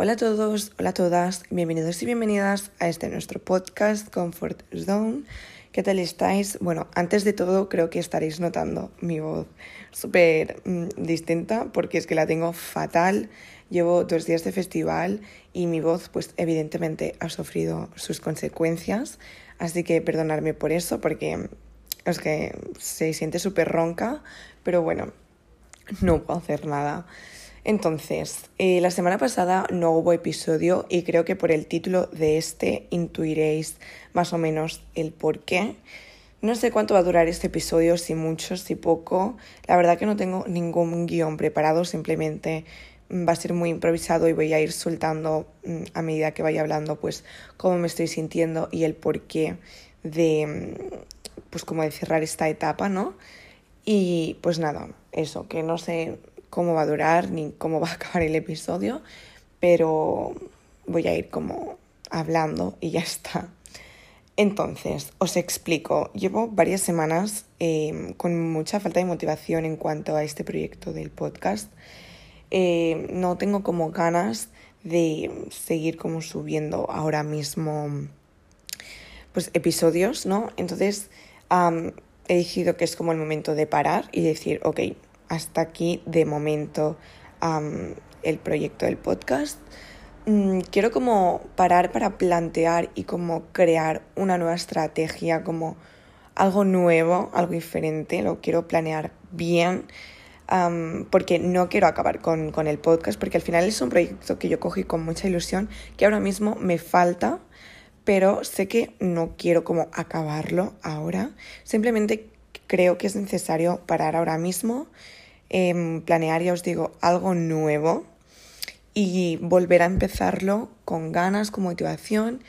Hola a todos, hola a todas, bienvenidos y bienvenidas a este nuestro podcast Comfort Zone. ¿Qué tal estáis? Bueno, antes de todo creo que estaréis notando mi voz súper mm, distinta porque es que la tengo fatal. Llevo dos días de festival y mi voz pues evidentemente ha sufrido sus consecuencias. Así que perdonadme por eso porque es que se siente súper ronca, pero bueno, no puedo hacer nada. Entonces, eh, la semana pasada no hubo episodio y creo que por el título de este intuiréis más o menos el por qué. No sé cuánto va a durar este episodio, si mucho, si poco. La verdad que no tengo ningún guion preparado, simplemente va a ser muy improvisado y voy a ir soltando mm, a medida que vaya hablando pues cómo me estoy sintiendo y el porqué de mm, pues como de cerrar esta etapa, ¿no? Y pues nada, eso, que no sé cómo va a durar ni cómo va a acabar el episodio, pero voy a ir como hablando y ya está. Entonces, os explico, llevo varias semanas em, con mucha falta de motivación en cuanto a este proyecto del podcast. Em, no tengo como ganas de seguir como subiendo ahora mismo pues episodios, ¿no? Entonces he decidido que es como el momento de parar y decir, ok, hasta aquí de momento el proyecto del podcast. Mm, quiero como parar para plantear y como crear una nueva estrategia, como algo nuevo, algo diferente, lo quiero planear bien. porque no quiero acabar con, con, el podcast, porque al final es un proyecto que yo cogí con mucha ilusión, que ahora mismo me falta, pero sé que no quiero como acabarlo ahora. Simplemente creo que es necesario parar ahora mismo Em, planear, ya os digo, algo nuevo y volver a empezarlo con ganas, con motivación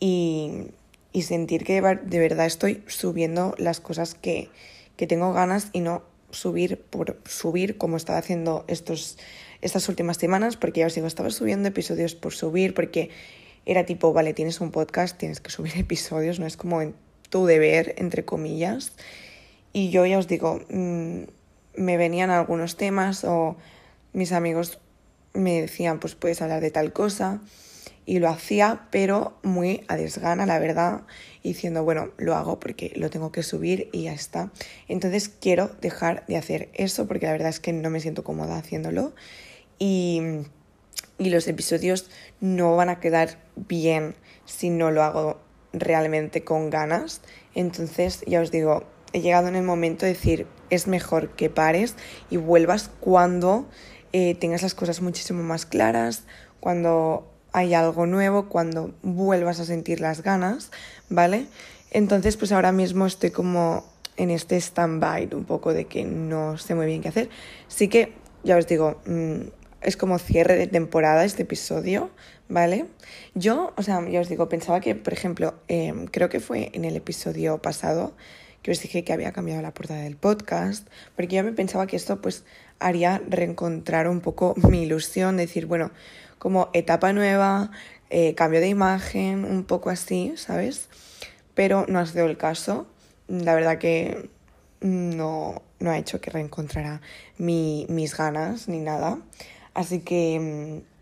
y, y sentir que de verdad estoy subiendo las cosas que, que tengo ganas y no subir por subir como estaba haciendo estos, estas últimas semanas, porque ya os digo, estaba subiendo episodios por subir, porque era tipo, vale, tienes un podcast, tienes que subir episodios, no es como tu deber, entre comillas. Y yo ya os digo, mm, me venían algunos temas o mis amigos me decían, pues puedes hablar de tal cosa. Y lo hacía, pero muy a desgana, la verdad, diciendo, bueno, lo hago porque lo tengo que subir y ya está. Entonces quiero dejar de hacer eso porque la verdad es que no me siento cómoda haciéndolo. Y, y los episodios no van a quedar bien si no lo hago realmente con ganas. Entonces, ya os digo, he llegado en el momento de decir, es mejor que pares y vuelvas cuando eh, tengas las cosas muchísimo más claras, cuando hay algo nuevo, cuando vuelvas a sentir las ganas, ¿vale? Entonces, pues ahora mismo estoy como en este stand-by un poco de que no sé muy bien qué hacer. Sí que, ya os digo, mm, es como cierre de temporada este episodio, ¿vale? Yo, o sea, ya os digo, pensaba que, por ejemplo, em, creo que fue en el episodio pasado, que os dije que había cambiado la portada del podcast, porque yo me pensaba que esto pues haría reencontrar un poco mi ilusión, decir, bueno, como etapa nueva, eh, cambio de imagen, un poco así, ¿sabes? Pero no ha sido el caso. La verdad que no, no ha hecho que reencontrara mi, mis ganas ni nada. Así que mm,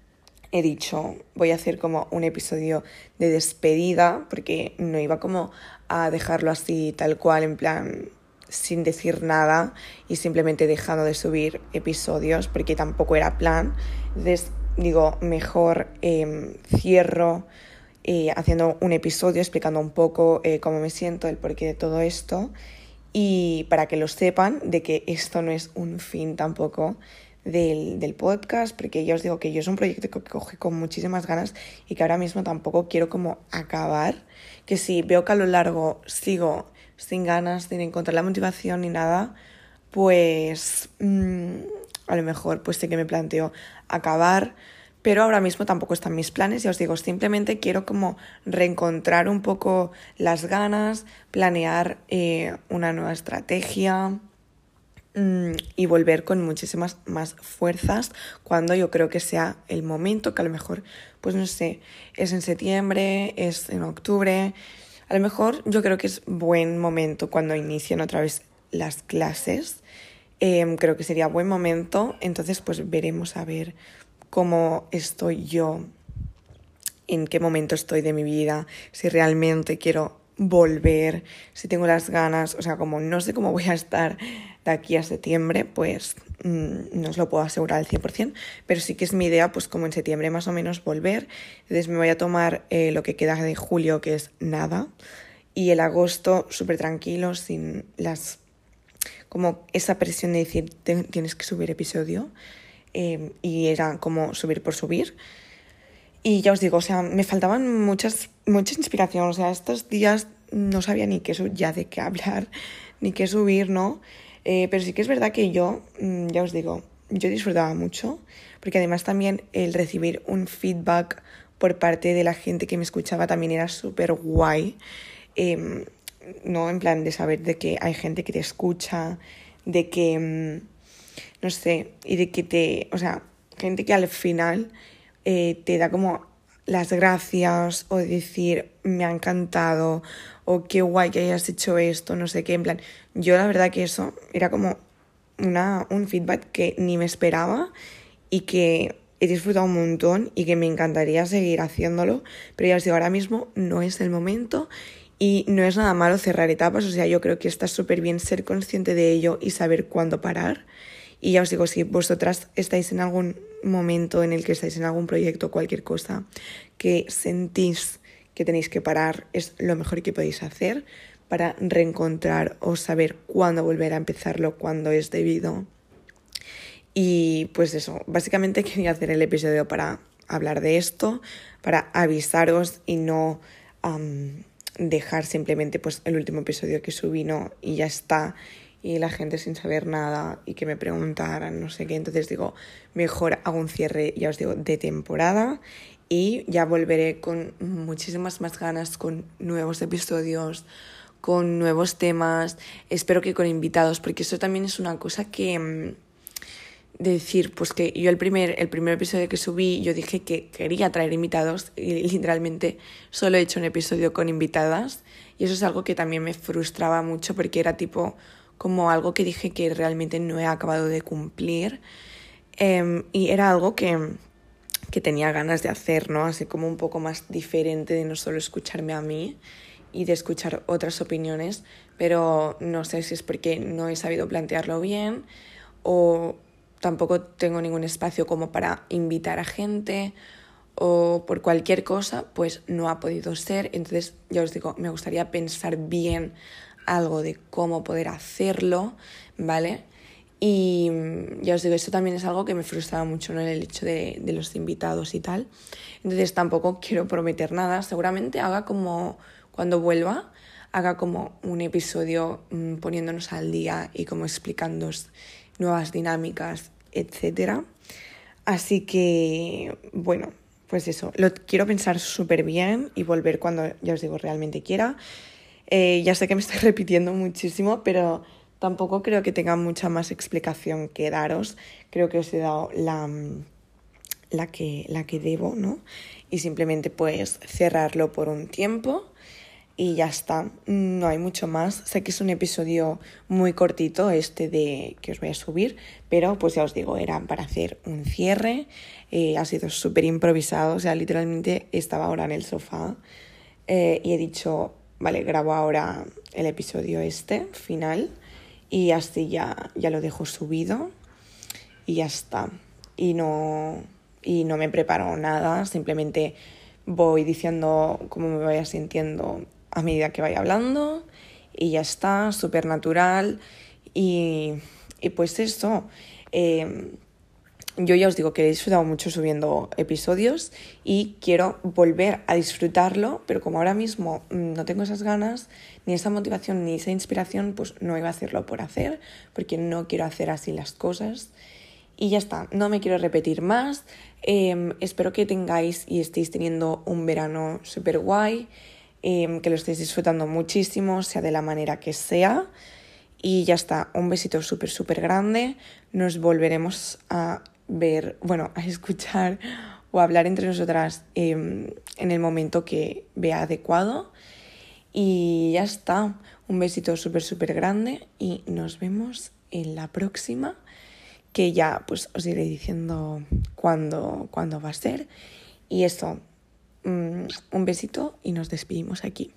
he dicho, voy a hacer como un episodio de despedida, porque no iba como a dejarlo así tal cual, en plan sin decir nada y simplemente dejando de subir episodios porque tampoco era plan. Entonces digo, mejor em, cierro eh, haciendo un episodio explicando un poco eh, cómo me siento, el porqué de todo esto y para que lo sepan de que esto no es un fin tampoco del, del, podcast, porque ya os digo que yo es un proyecto que cogí con muchísimas ganas y que ahora mismo tampoco quiero como acabar, que si veo que a lo largo sigo sin ganas, sin encontrar la motivación ni nada, pues mmm, a lo mejor pues que me planteo acabar, pero ahora mismo tampoco están mis planes, ya os digo, simplemente quiero como reencontrar un poco las ganas, planear eh, una nueva estrategia, Mm, y volver con muchísimas más fuerzas cuando yo creo que sea el momento, que a lo mejor, pues no sé, es en septiembre, es en octubre, a lo mejor yo creo que es buen momento cuando inician otra vez las clases, em, creo que sería buen momento, entonces pues veremos a ver cómo estoy yo, en qué momento estoy de mi vida, si realmente quiero volver, si tengo las ganas, o sea, como no sé cómo voy a estar de aquí a septiembre, pues mm, no os lo puedo asegurar al 100%, pero sí que es mi idea, pues como en septiembre más o menos volver. Entonces me voy a tomar eh, lo que queda de julio, que es nada, y el agosto súper tranquilo, sin las... como esa presión de decir tienes que subir episodio, eh, y era como subir por subir. Y ya os digo, o sea, me faltaban muchas, mucha inspiración, o sea, estos días no sabía ni qué ya de qué hablar, ni qué subir, ¿no? Eh, pero sí que es verdad que yo, mm, ya os digo, yo disfrutaba mucho, porque además también el recibir un feedback por parte de la gente que me escuchaba también era súper guay. Em, no en plan de saber de que hay gente que te escucha, de que, mm, no sé, y de que te, o sea, gente que al final eh, te da como las gracias o decir me ha encantado o qué guay que hayas hecho esto, no sé qué, en plan, yo la verdad que eso era como una, un feedback que ni me esperaba y que he disfrutado un montón y que me encantaría seguir haciéndolo, pero ya os digo, ahora mismo no es el momento y no es nada malo cerrar etapas, o sea, yo creo que está súper bien ser consciente de ello y saber cuándo parar. Y ya os digo, si vosotras estáis en algún momento en el que estáis en algún proyecto, cualquier cosa, que sentís que tenéis que parar, es lo mejor que podéis hacer para reencontrar o saber cuándo volver a empezarlo, cuándo es debido. Y pues eso, básicamente quería hacer el episodio para hablar de esto, para avisaros y no dejar simplemente pues el último episodio que subí ¿no? y ya está y la gente sin saber nada y que me preguntaran no sé qué. Entonces digo, mejor hago un cierre, ya os digo, de temporada y ya volveré con muchísimas más ganas, con nuevos episodios, con nuevos temas, espero que con invitados, porque eso también es una cosa que mm, decir, pues que yo el primer, el primer episodio que subí, yo dije que quería traer invitados y literalmente solo he hecho un episodio con invitadas y eso es algo que también me frustraba mucho porque era tipo, como algo que dije que realmente no he acabado de cumplir. Em, y era algo que, que tenía ganas de hacer, ¿no? Así como un poco más diferente de no solo escucharme a mí y de escuchar otras opiniones, pero no sé si es porque no he sabido plantearlo bien o tampoco tengo ningún espacio como para invitar a gente o por cualquier cosa, pues no ha podido ser. Entonces, ya os digo, me gustaría pensar bien algo de cómo poder hacerlo, ¿vale? Y mm, ya os digo, esto también es algo que me frustraba mucho, ¿no? El hecho de, de los invitados y tal. Entonces tampoco quiero prometer nada. Seguramente haga como, cuando vuelva, haga como un episodio mm, poniéndonos al día y como explicando nuevas dinámicas, etc. Así que, bueno, pues eso, lo quiero pensar súper bien y volver cuando, ya os digo, realmente quiera. Eh, ya sé que me estoy repitiendo muchísimo, pero tampoco creo que tenga mucha más explicación que daros. Creo que os he dado la, la, que, la que debo, ¿no? Y simplemente pues cerrarlo por un tiempo y ya está. No hay mucho más. Sé que es un episodio muy cortito este de que os voy a subir, pero pues ya os digo, era para hacer un cierre. Eh, ha sido súper improvisado, o sea, literalmente estaba ahora en el sofá eh, y he dicho, Vale, grabo ahora el episodio este, final, y así ya, ya lo dejo subido y ya está. Y no, y no me preparo nada, simplemente voy diciendo cómo me vaya sintiendo a medida que vaya hablando y ya está, súper natural. Y, y, pues eso, eh, yo ya os digo que he disfrutado mucho subiendo episodios y quiero volver a disfrutarlo, pero como ahora mismo mm, no tengo esas ganas, ni esa motivación, ni esa inspiración, pues no iba a hacerlo por hacer, porque no quiero hacer así las cosas. Y ya está, no me quiero repetir más. Em, espero que tengáis y estéis teniendo un verano súper guay, em, que lo estéis disfrutando muchísimo, sea de la manera que sea. Y ya está, un besito súper, súper grande. Nos volveremos a ver, bueno, a escuchar o hablar entre nosotras em, en el momento que vea adecuado. Y ya está. Un besito súper, súper grande y nos vemos en la próxima, que ya pues os iré diciendo cuándo, cuándo va a ser. Y eso, mm, un besito y nos despedimos aquí.